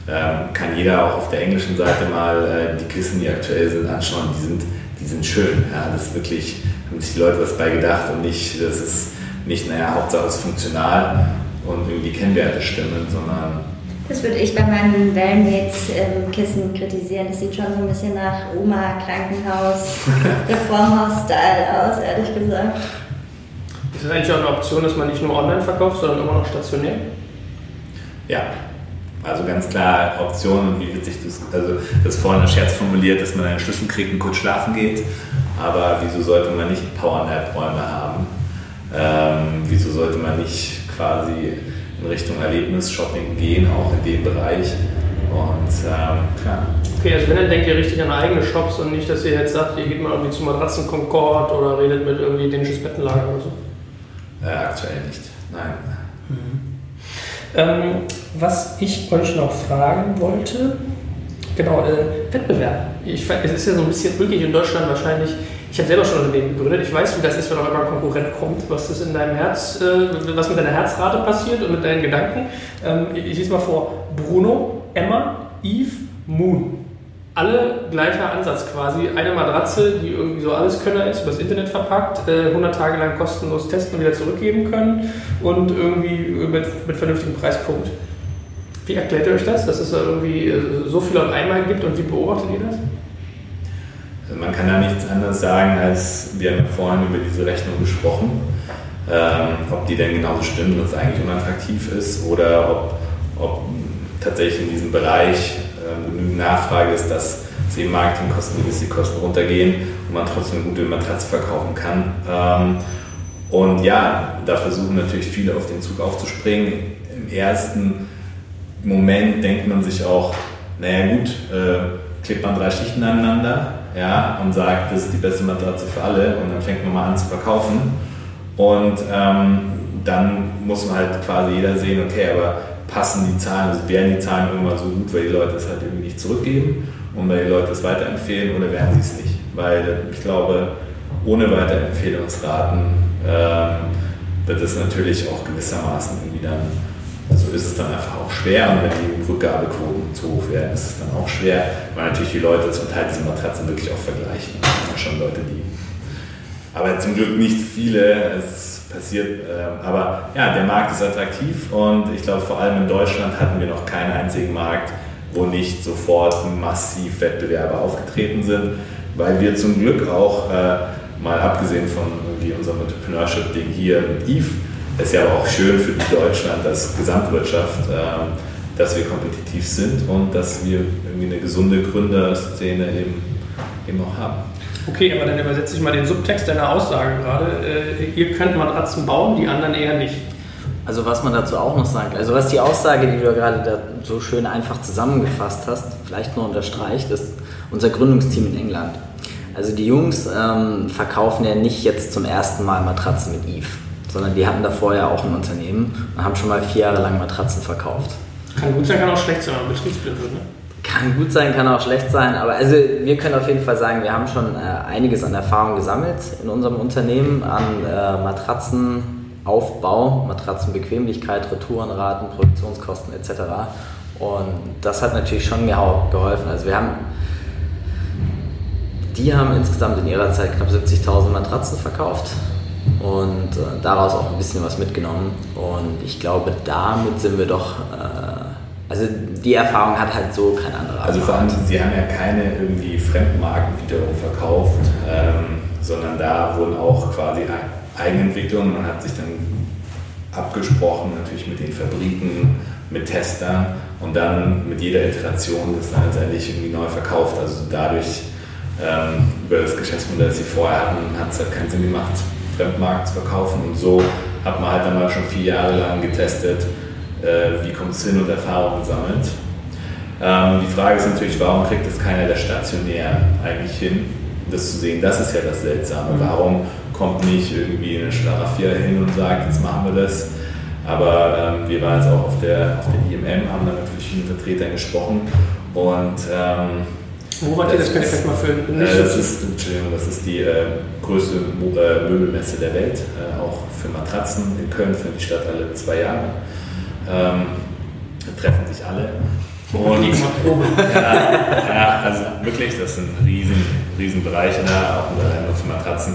ähm, kann jeder auch auf der englischen Seite mal äh, die Kissen, die aktuell sind, anschauen. Die sind, die sind schön. Ja, das ist wirklich, haben sich die Leute was bei gedacht und nicht, das ist nicht, naja, Hauptsache es ist funktional und irgendwie die Kennwerte stimmen, sondern Das würde ich bei meinen Wellmates-Kissen kritisieren. Das sieht schon so ein bisschen nach Oma-Krankenhaus, Reformhaus-Style aus, ehrlich gesagt. Ist das eigentlich auch eine Option, dass man nicht nur online verkauft, sondern immer noch stationär? ja. Also ganz klar Optionen und wie witzig das, also das ist vorhin ein Scherz formuliert, dass man einen Schlüssel kriegt und kurz schlafen geht. Aber wieso sollte man nicht Powernap-Räume haben? Ähm, wieso sollte man nicht quasi in Richtung Erlebnis-Shopping gehen, auch in dem Bereich? Und ähm, klar, Okay, also wenn, dann denkt ihr richtig an eigene Shops und nicht, dass ihr jetzt sagt, ihr geht mal irgendwie zu Matratzen Concord oder redet mit irgendwie dänisches Bettenlager oder so. äh, aktuell nicht. Nein. Ähm, was ich euch noch fragen wollte, genau, äh, Wettbewerb. Ich, es ist ja so ein bisschen ulkig in Deutschland wahrscheinlich. Ich habe selber schon ein Unternehmen gegründet. Ich weiß, wie das ist, wenn auf einmal ein Konkurrent kommt, was das in deinem Herz, äh, was mit deiner Herzrate passiert und mit deinen Gedanken. Ähm, ich lese mal vor: Bruno, Emma, Eve, Moon. Alle gleicher Ansatz quasi. Eine Matratze, die irgendwie so alles Könner ist, übers Internet verpackt, äh, 100 Tage lang kostenlos testen und wieder zurückgeben können und irgendwie mit, mit vernünftigem Preispunkt. Wie erklärt ihr euch das, dass es da irgendwie äh, so viel auf einmal gibt und wie beobachtet ihr das? Man kann da nichts anderes sagen, als wir haben ja vorhin über diese Rechnung gesprochen, ähm, ob die denn genauso stimmt und es eigentlich unattraktiv ist oder ob, ob tatsächlich in diesem Bereich ähm, genügend Nachfrage ist, dass es eben Marketingkosten, Logistikkosten runtergehen und man trotzdem eine gute Matratze verkaufen kann. Ähm, und ja, da versuchen natürlich viele auf den Zug aufzuspringen. Im ersten Moment denkt man sich auch, naja gut, äh, klebt man drei Schichten aneinander ja, und sagt, das ist die beste Matratze für alle und dann fängt man mal an zu verkaufen. Und ähm, dann muss man halt quasi jeder sehen, okay, aber passen die Zahlen, also werden die Zahlen irgendwann so gut, weil die Leute es halt irgendwie nicht zurückgeben und weil die Leute es weiterempfehlen oder werden sie es nicht? Weil ich glaube, ohne Weiterempfehlungsraten ähm, wird es natürlich auch gewissermaßen irgendwie dann, ist es dann einfach auch schwer und wenn die Rückgabequoten zu hoch werden, ist es dann auch schwer, weil natürlich die Leute zum Teil diese Matratzen wirklich auch vergleichen. Das sind schon Leute, die, aber zum Glück nicht viele, es passiert, ähm, aber ja, der Markt ist attraktiv und ich glaube vor allem in Deutschland hatten wir noch keinen einzigen Markt, wo nicht sofort massiv Wettbewerber aufgetreten sind, weil wir zum Glück auch, äh, mal abgesehen von unserem Entrepreneurship-Ding hier mit Eve, ist ja aber auch schön für Deutschland als Gesamtwirtschaft, ähm, dass wir kompetitiv sind und dass wir irgendwie eine gesunde Gründerszene eben, eben auch haben. Okay, aber dann übersetze ich mal den Subtext deiner Aussage gerade. Äh, ihr könnt Matratzen bauen, die anderen eher nicht. Also was man dazu auch noch sagt, also was die Aussage, die du gerade da so schön einfach zusammengefasst hast, vielleicht nur unterstreicht, ist unser Gründungsteam in England. Also die Jungs ähm, verkaufen ja nicht jetzt zum ersten Mal Matratzen mit Eve, sondern die hatten da vorher auch ein Unternehmen und haben schon mal vier Jahre lang Matratzen verkauft. Kann gut sein, kann auch schlecht sein, wenn man betriebsblind wird. Ne? Kann gut sein, kann auch schlecht sein, aber also wir können auf jeden Fall sagen, wir haben schon äh, einiges an Erfahrung gesammelt in unserem Unternehmen an äh, Matratzenaufbau, Matratzenbequemlichkeit, Retourenraten, Produktionskosten etc. Und das hat natürlich schon geholfen. Also wir haben, die haben insgesamt in ihrer Zeit knapp 70.000 Matratzen verkauft und äh, daraus auch ein bisschen was mitgenommen. Und ich glaube, damit sind wir doch äh, also die Erfahrung hat halt so kein anderer. Also vor allem, Sie haben ja keine irgendwie Fremdmarken wiederum verkauft, ähm, sondern da wurden auch quasi Eigenentwicklungen. Man hat sich dann abgesprochen, natürlich mit den Fabriken, mit Testern und dann mit jeder Iteration das dann letztendlich irgendwie neu verkauft. Also dadurch ähm, über das Geschäftsmodell, das Sie vorher hatten, hat es halt keinen Sinn gemacht, Fremdmarken zu verkaufen. Und so hat man halt dann mal schon vier Jahre lang getestet, äh, wie kommt es hin und Erfahrungen sammelt. Ähm, die Frage ist natürlich, warum kriegt das keiner der stationär eigentlich hin, das zu sehen? Das ist ja das Seltsame. Mhm. Warum kommt nicht irgendwie eine Schlaraffia hin und sagt, jetzt machen wir das? Aber ähm, wir waren jetzt auch auf der, auf der IMM, haben da mit verschiedenen Vertretern gesprochen und ähm, wo ihr? Das vielleicht mal für äh, das, ist, Entschuldigung, das ist die äh, größte äh, Möbelmesse der Welt, äh, auch für Matratzen in Köln, für die Stadt alle zwei Jahre ähm, treffen sich alle. Und ja, ja, also wirklich, das sind riesen, riesen Bereiche da, auch nur für Matratzen.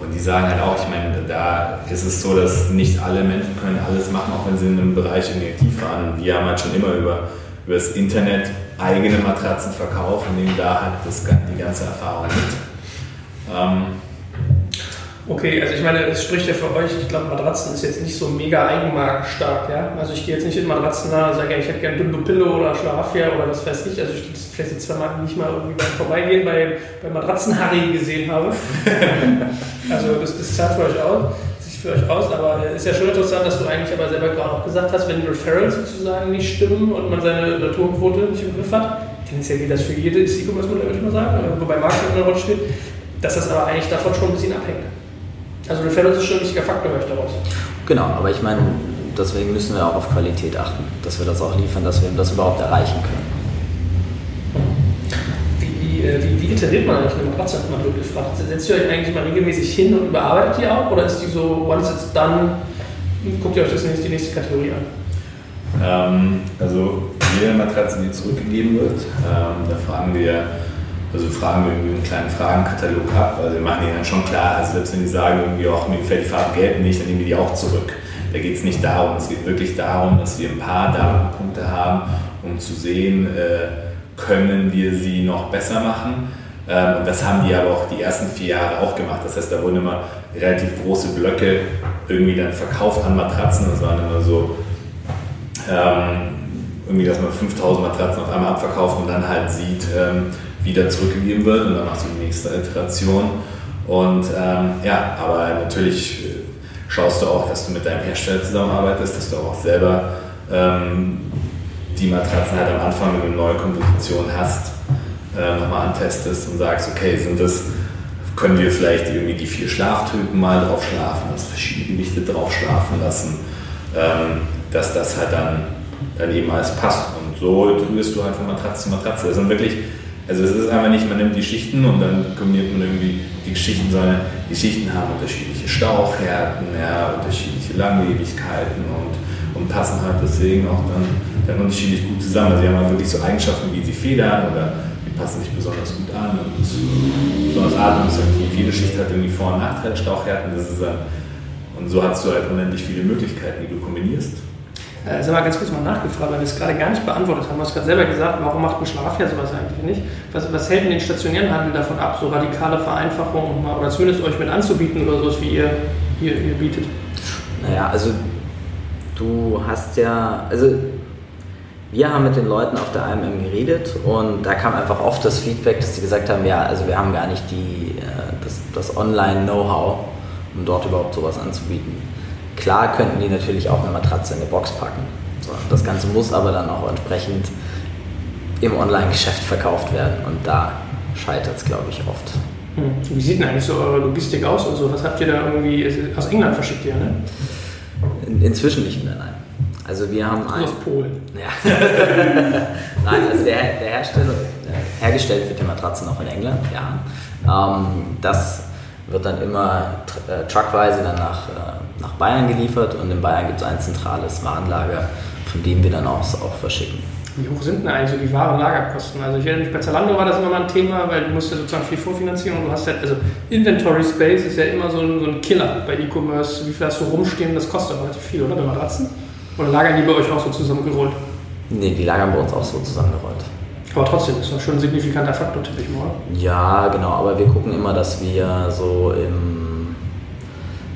Und die sagen halt auch, ich meine, da ist es so, dass nicht alle Menschen können alles machen, auch wenn sie in einem Bereich irgendwie aktiv waren. Wir haben halt schon immer über, über das Internet eigene Matratzen verkauft und nehmen da halt das, die ganze Erfahrung mit. Ähm, Okay, also ich meine, es spricht ja für euch, ich glaube, Matratzen ist jetzt nicht so mega eigenmarkenstark, ja. Also ich gehe jetzt nicht in Matratzen nah und sage, ich hätte gerne Dumbo Pillow oder Schlafia oder was weiß ich. Also ich vielleicht jetzt zwei Mal nicht mal irgendwie beim Vorbeigehen bei, bei Matratzen Harry gesehen habe. also das, das zahlt für euch aus, für euch aus, aber es ist ja schon interessant, dass du eigentlich aber selber gerade auch gesagt hast, wenn die Referrals sozusagen nicht stimmen und man seine Retourenquote nicht im Griff hat, tendenziell geht das für jedes E-Commerce-Modell, würde ich mal sagen, wobei Marketing in der Rolle steht, dass das aber eigentlich davon schon ein bisschen abhängt. Also Referrals ist schon ein wichtiger Faktor, höre ich daraus. Genau, aber ich meine, deswegen müssen wir auch auf Qualität achten, dass wir das auch liefern, dass wir das überhaupt erreichen können. Wie, äh, wie, wie iteriert man eigentlich eine Matratze, hat man blöd gefragt. Setzt ihr euch eigentlich mal regelmäßig hin und überarbeitet die auch? Oder ist die so, once it's done, guckt ihr euch das nächste, die nächste Kategorie an? Ähm, also jede Matratze, die zurückgegeben wird, ähm, da fragen wir also fragen wir irgendwie einen kleinen Fragenkatalog ab. Also wir machen ihnen dann schon klar, also selbst wenn die sagen, irgendwie auch, mir gefällt die Farbe gelb nicht, dann nehmen wir die auch zurück. Da geht es nicht darum, es geht wirklich darum, dass wir ein paar Datenpunkte haben, um zu sehen, äh, können wir sie noch besser machen. Ähm, und das haben die aber auch die ersten vier Jahre auch gemacht. Das heißt, da wurden immer relativ große Blöcke irgendwie dann verkauft an Matratzen. Das waren immer so, ähm, irgendwie, dass man 5000 Matratzen auf einmal abverkauft und dann halt sieht, ähm, wieder zurückgegeben wird und dann machst du die nächste Iteration. Und ja, aber natürlich äh, schaust du auch, dass du mit deinem Hersteller zusammenarbeitest, dass du auch selber die Matratzen halt am Anfang, wenn du eine neue Komposition hast, äh, nochmal antestest und sagst, okay, sind das, können wir vielleicht irgendwie die vier Schlaftypen mal drauf schlafen, dass verschiedene Gewichte drauf schlafen lassen, ähm, dass das halt dann, dann eben alles passt. Und so rührst du halt von Matratze zu Matratze. Das sind wirklich also es ist einfach nicht, man nimmt die Schichten und dann kombiniert man irgendwie die Geschichten, sondern die Schichten haben unterschiedliche Stauchhärten, ja, unterschiedliche Langlebigkeiten und und passen halt deswegen auch dann, dann unterschiedlich gut zusammen. Also sie haben halt wirklich so Eigenschaften, wie sie federn oder die passen sich besonders gut an und besonders atmungsaktiv. Jede Schicht hat irgendwie Vor- und Nachteile, Stauchhärten, das ist dann, und so hast du halt unendlich viele Möglichkeiten, die du kombinierst. Äh, sag mal ganz kurz mal nachgefragt, weil wir es gerade gar nicht beantwortet haben. Du hast gerade selber gesagt, warum macht ein Schlafjahr sowas eigentlich nicht? Was, was hält denn den stationären Handel davon ab, so radikale Vereinfachungen oder zumindest euch mit anzubieten oder sowas, wie ihr, ihr, ihr bietet? Naja, also du hast ja, also wir haben mit den Leuten auf der AMM geredet und da kam einfach oft das Feedback, dass sie gesagt haben, ja, also wir haben gar nicht die, äh, das, das Online-Know-how, um dort überhaupt sowas anzubieten. Klar könnten die natürlich auch eine Matratze in eine Box packen. Das Ganze muss aber dann auch entsprechend im Online-Geschäft verkauft werden und da scheitert es, glaube ich, oft. Hm. Wie sieht denn eigentlich so eure Logistik aus und so? Was habt ihr da irgendwie, aus England verschickt ihr, ne? In, inzwischen nicht mehr, nein. Also wir haben ein, Aus Polen. Ja. Nein, also der, der Hersteller, äh, hergestellt wird die Matratze noch in England, ja. Ähm, das wird dann immer äh, truckweise dann nach, äh, nach Bayern geliefert und in Bayern gibt es ein zentrales Warenlager, von dem wir dann auch, auch verschicken. Wie hoch sind denn eigentlich so die wahren Lagerkosten? Also ich erinnere mich, bei Zalando war das immer mal ein Thema, weil du musst ja sozusagen viel vorfinanzieren und du hast halt, also Inventory Space ist ja immer so ein, so ein Killer bei E-Commerce. Wie viel hast du rumstehen? Das kostet aber relativ viel, oder? Bei Matratzen? Oder lagern die bei euch auch so zusammengerollt? Nee, die lagern bei uns auch so zusammengerollt. Aber trotzdem ist das schon ein signifikanter Faktor, tippe ich mal. Ja, genau, aber wir gucken immer, dass wir so im,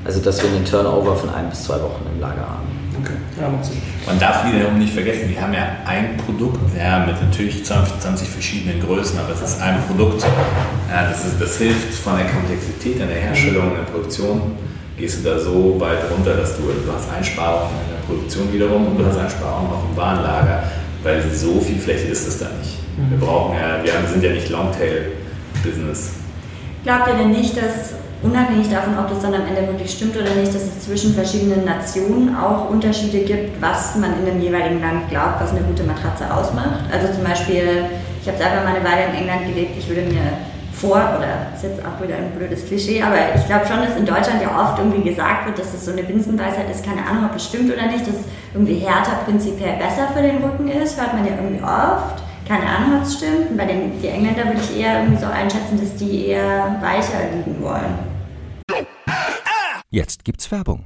also dass wir einen Turnover von ein bis zwei Wochen im Lager haben. Okay, ja, macht Sinn. Man darf wiederum nicht vergessen, wir haben ja ein Produkt, ja, mit natürlich 20, 20 verschiedenen Größen, aber es ist ein Produkt. Ja, das, ist, das hilft von der Komplexität in der Herstellung, in der Produktion. Gehst du da so weit runter, dass du, du hast Einsparungen in der Produktion wiederum und du hast Einsparungen auch im Warenlager, weil so viel Fläche ist es da nicht. Wir brauchen ja, wir sind ja nicht Longtail-Business. Glaubt ihr denn nicht, dass unabhängig davon, ob das dann am Ende wirklich stimmt oder nicht, dass es zwischen verschiedenen Nationen auch Unterschiede gibt, was man in dem jeweiligen Land glaubt, was eine gute Matratze ausmacht? Also zum Beispiel, ich habe selber mal eine Weile in England gelebt, ich würde mir vor, oder ist jetzt auch wieder ein blödes Klischee, aber ich glaube schon, dass in Deutschland ja oft irgendwie gesagt wird, dass es so eine Binsenweisheit ist, keine Ahnung, ob es stimmt oder nicht, dass irgendwie härter prinzipiell besser für den Rücken ist, hört man ja irgendwie oft. Keine Ahnung, ob es stimmt. Und bei den die Engländer würde ich eher irgendwie so einschätzen, dass die eher weicher liegen wollen. Jetzt gibt's Werbung.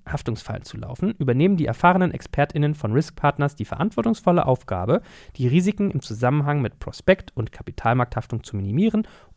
Haftungsfallen zu laufen, übernehmen die erfahrenen ExpertInnen von Risk Partners die verantwortungsvolle Aufgabe, die Risiken im Zusammenhang mit Prospekt- und Kapitalmarkthaftung zu minimieren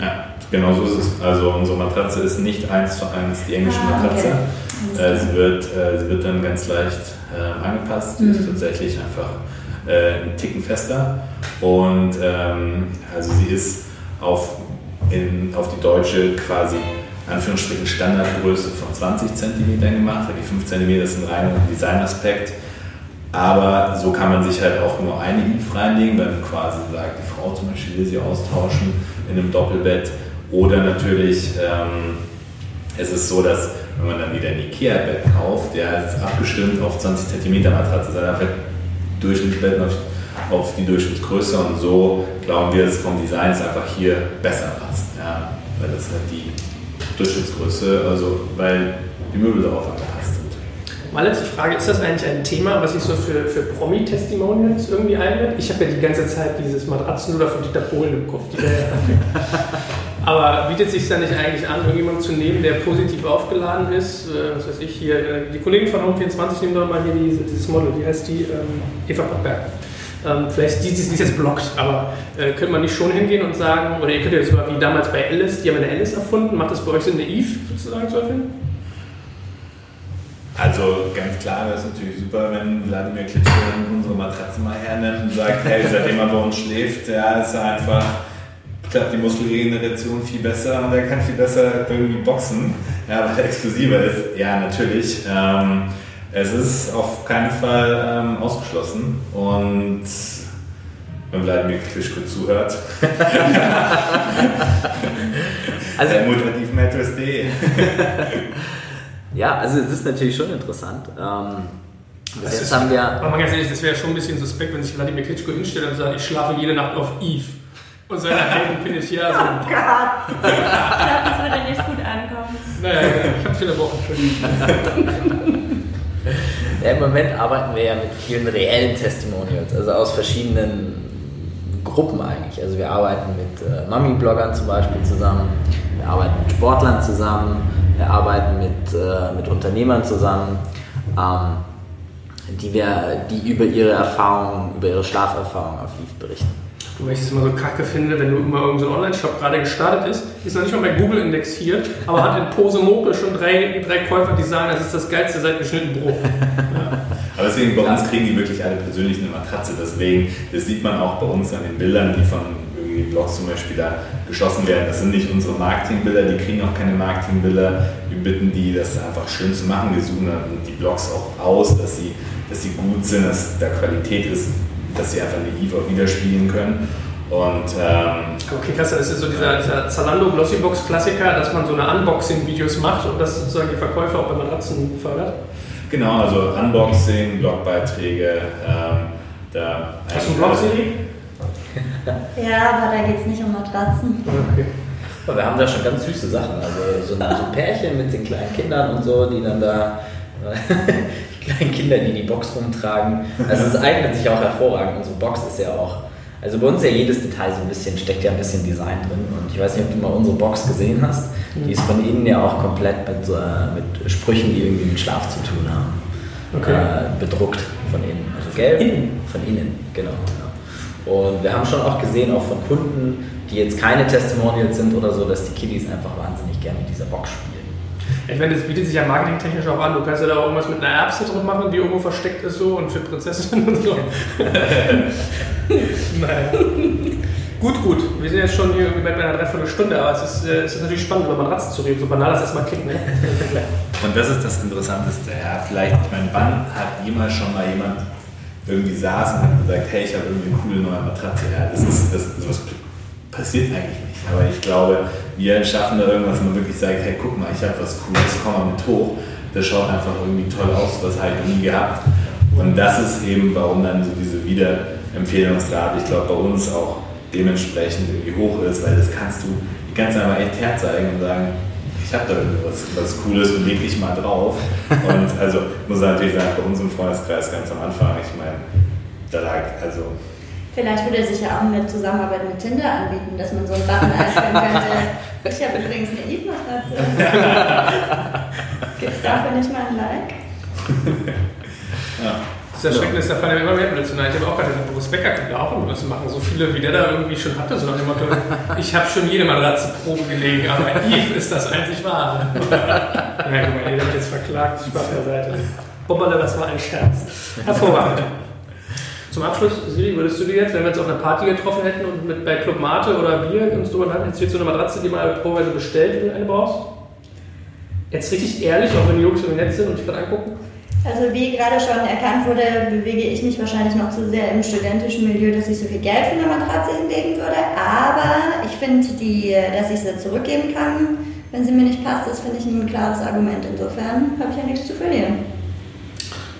Ja, genau so ist es. Also unsere Matratze ist nicht eins zu eins die englische Ah, okay. Matratze. Alles Äh, sie, wird, äh, sie wird dann ganz leicht äh, angepasst. Sie Mhm. ist tatsächlich einfach äh, einen Ticken fester. Und ähm, also sie ist auf, in, auf die deutsche quasi Anführungsstrichen Standardgröße von 20 cm gemacht, weil die 5 cm ist ein reiner Designaspekt. Aber so kann man sich halt auch nur eine Eve wenn quasi sagt, die Frau zum Beispiel will sie austauschen in einem Doppelbett. Oder natürlich ähm, es ist so, dass Wenn man dann wieder ein Ikea-Bett kauft, der ist abgestimmt auf 20 cm Matratze, ist einfach Durchschnittsbett auf, auf die Durchschnittsgröße und so glauben wir, dass es vom Design es einfach hier besser passt. Ja, weil das halt die Durchschnittsgröße, also weil die Möbel darauf angepasst Mal letzte Frage, ist das eigentlich ein Thema, was sich so für, für Promi-Testimonials irgendwie eignet? Ich habe ja die ganze Zeit dieses Matratzenluder von Dieter Bohlen im Kopf. Die Aber bietet sich da nicht eigentlich an, irgendjemanden zu nehmen, der positiv aufgeladen ist? Äh, was weiß ich hier, äh, die Kollegen von Home24 nehmen doch mal hier diese, dieses Model, wie heißt die? Ähm, Eva Pottberg. Ähm, vielleicht die, die es jetzt blockt, aber äh, könnte man nicht schon hingehen und sagen, oder ihr könnt ja sogar wie damals bei Alice, die haben eine Alice erfunden, macht das bei euch Sinn, eine Eve sozusagen zu erfinden? Also ganz klar wäre es natürlich super, wenn Wladimir Klitschko unsere Matratzen mal hernimmt und sagt, hey, seitdem er bei uns schläft, ja, ist er einfach, klappt die Muskelregeneration viel besser und er kann viel besser irgendwie boxen, ja, weil er exklusiver ist. Ja, natürlich. Ähm, es ist auf keinen Fall ähm, ausgeschlossen und wenn Wladimir Klitschko zuhört. also, mutativmattress.de Ja, also es ist natürlich schon interessant. Ähm, bis jetzt ist, haben wir. Aber mal ganz ehrlich, das wäre schon ein bisschen suspekt, wenn sich Vladimir Klitschko hinstellt und sagt, ich schlafe jede Nacht auf Eve. Und seine Helden bin ich ja so. Oh Gott! ich glaube, das würde nicht gut ankommen. Naja, ich habe viele Wochen schon. ja, Im Moment arbeiten wir ja mit vielen reellen Testimonials, also aus verschiedenen Gruppen eigentlich. Also wir arbeiten mit äh, Mami-Bloggern zum Beispiel zusammen, wir arbeiten mit Sportlern zusammen, wir arbeiten mit, äh, mit Unternehmern zusammen, ähm, die, wir, die über ihre Erfahrungen, über ihre Schlaferfahrungen auf Eve berichten. Wobei ich es immer so kacke finde, wenn du immer irgendein so Online-Shop gerade gestartet ist, ist noch nicht mal bei Google indexiert, aber hat in Pose Moke schon drei, drei Käufer, die sagen, das ist das geilste seit geschnitten Brot. Ja. Aber deswegen, bei uns kriegen die wirklich alle persönlich eine Matratze. Deswegen, das sieht man auch bei uns an den Bildern, die von irgendwie Blogs zum Beispiel da geschossen werden. Das sind nicht unsere Marketingbilder, die kriegen auch keine Marketingbilder. Wir bitten die, das einfach schön zu machen. Wir suchen dann die Blogs auch aus, dass sie, dass sie gut sind, dass da Qualität ist, dass sie einfach eine Eve auch widerspiegeln können. Und, ähm, okay, krass, das ist so dieser, dieser Zalando Glossybox Klassiker, dass man so eine Unboxing-Videos macht und das sozusagen die Verkäufer auch bei Matratzen fördert? Genau, also Unboxing, Blogbeiträge. Ähm, da Hast du einen Blog, Siri? Ja, aber da geht es nicht um Matratzen. Okay. Aber wir haben da schon ganz süße Sachen. Also so ein, so Pärchen mit den kleinen Kindern und so, die dann da. die kleinen Kinder, die die Box rumtragen. Also es eignet sich auch hervorragend. Unsere Box ist ja auch. Also bei uns ja jedes Detail so ein bisschen, steckt ja ein bisschen Design drin. Und ich weiß nicht, ob du mal unsere Box gesehen hast. Die ist von innen ja auch komplett mit, äh, mit Sprüchen, die irgendwie mit Schlaf zu tun haben. Okay. Äh, bedruckt von innen. Also gelb. Innen. Von innen, genau. Ja. Und wir haben schon auch gesehen, auch von Kunden, die jetzt keine Testimonials sind oder so, dass die Kiddies einfach wahnsinnig gerne mit dieser Box spielen. Ich meine, das bietet sich ja marketingtechnisch auch an. Du kannst ja da auch irgendwas mit einer Erbse drin machen, die irgendwo versteckt ist so und für Prinzessinnen und so. naja. Gut, gut. Wir sind jetzt schon hier irgendwie bei einer Dreiviertelstunde, aber es ist, äh, es ist natürlich spannend, über Matratzen zu reden, so banal das erstmal klingt. Ne? und das ist das Interessanteste. Ja, vielleicht, ich meine, wann hat jemals schon mal jemand irgendwie saß und hat gesagt, hey, ich habe irgendwie eine coole neue Matratze. Ja, das ist, das, sowas passiert eigentlich nicht. Aber ich glaube, wir schaffen da irgendwas, wo man wirklich sagt, hey, guck mal, ich habe was Cooles, komm mal mit hoch. Das schaut einfach irgendwie toll aus, was habe ich noch nie gehabt. Und das ist eben, warum dann so diese Wiederempfehlungsrate, ich glaube, bei uns auch dementsprechend irgendwie hoch ist, weil das kannst du, die kannst du einfach echt herzeigen und sagen, ich habe da irgendwas was Cooles und leg dich mal drauf. Und also muss natürlich sagen, bei uns im Freundeskreis ganz am Anfang, ich meine, da lag, also Vielleicht würde sich ja auch eine Zusammenarbeit mit Tinder anbieten, dass man so einen Button einstellen könnte. Ich habe übrigens eine Eve-Matratze. Gibt es dafür nicht mal ein Like? Ja. Das ist erschreckend, ist der Fall immer mehr international. Ich habe auch gerade gedacht, Boris Becker könnte auch irgendwas machen. So viele, wie der da irgendwie schon hatte, so nach Motto, ich habe schon jede Matratze Probe gelegen, aber Eve ist das einzig wahre. ja, guck mal, ihr habt jetzt verklagt, Spaß beiseite. Bomberle, das war ein Scherz. Hervorragend. Zum Abschluss, Siri, würdest du dir jetzt, wenn wir uns auf einer Party getroffen hätten und mit bei Club Mate oder Bier uns drüber hatten, hättest du jetzt so eine Matratze, die mal probeweise bestellt, wenn du eine brauchst? Jetzt richtig ehrlich, auch wenn die Jungs im Netz sind und dich gerade angucken? Also wie gerade schon erkannt wurde, bewege ich mich wahrscheinlich noch zu sehr im studentischen Milieu, dass ich so viel Geld für eine Matratze hinlegen würde. Aber ich finde, dass ich sie zurückgeben kann, wenn sie mir nicht passt, das finde ich ein klares Argument. Insofern habe ich ja nichts zu verlieren.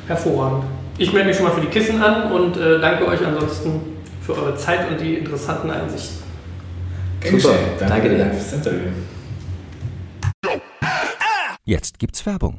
Hervorragend. Ich melde mich schon mal für die Kissen an und äh, danke euch ansonsten für eure Zeit und die interessanten Einsichten. Super, Danke, danke dir. fürs Interview. Jetzt gibt's Werbung.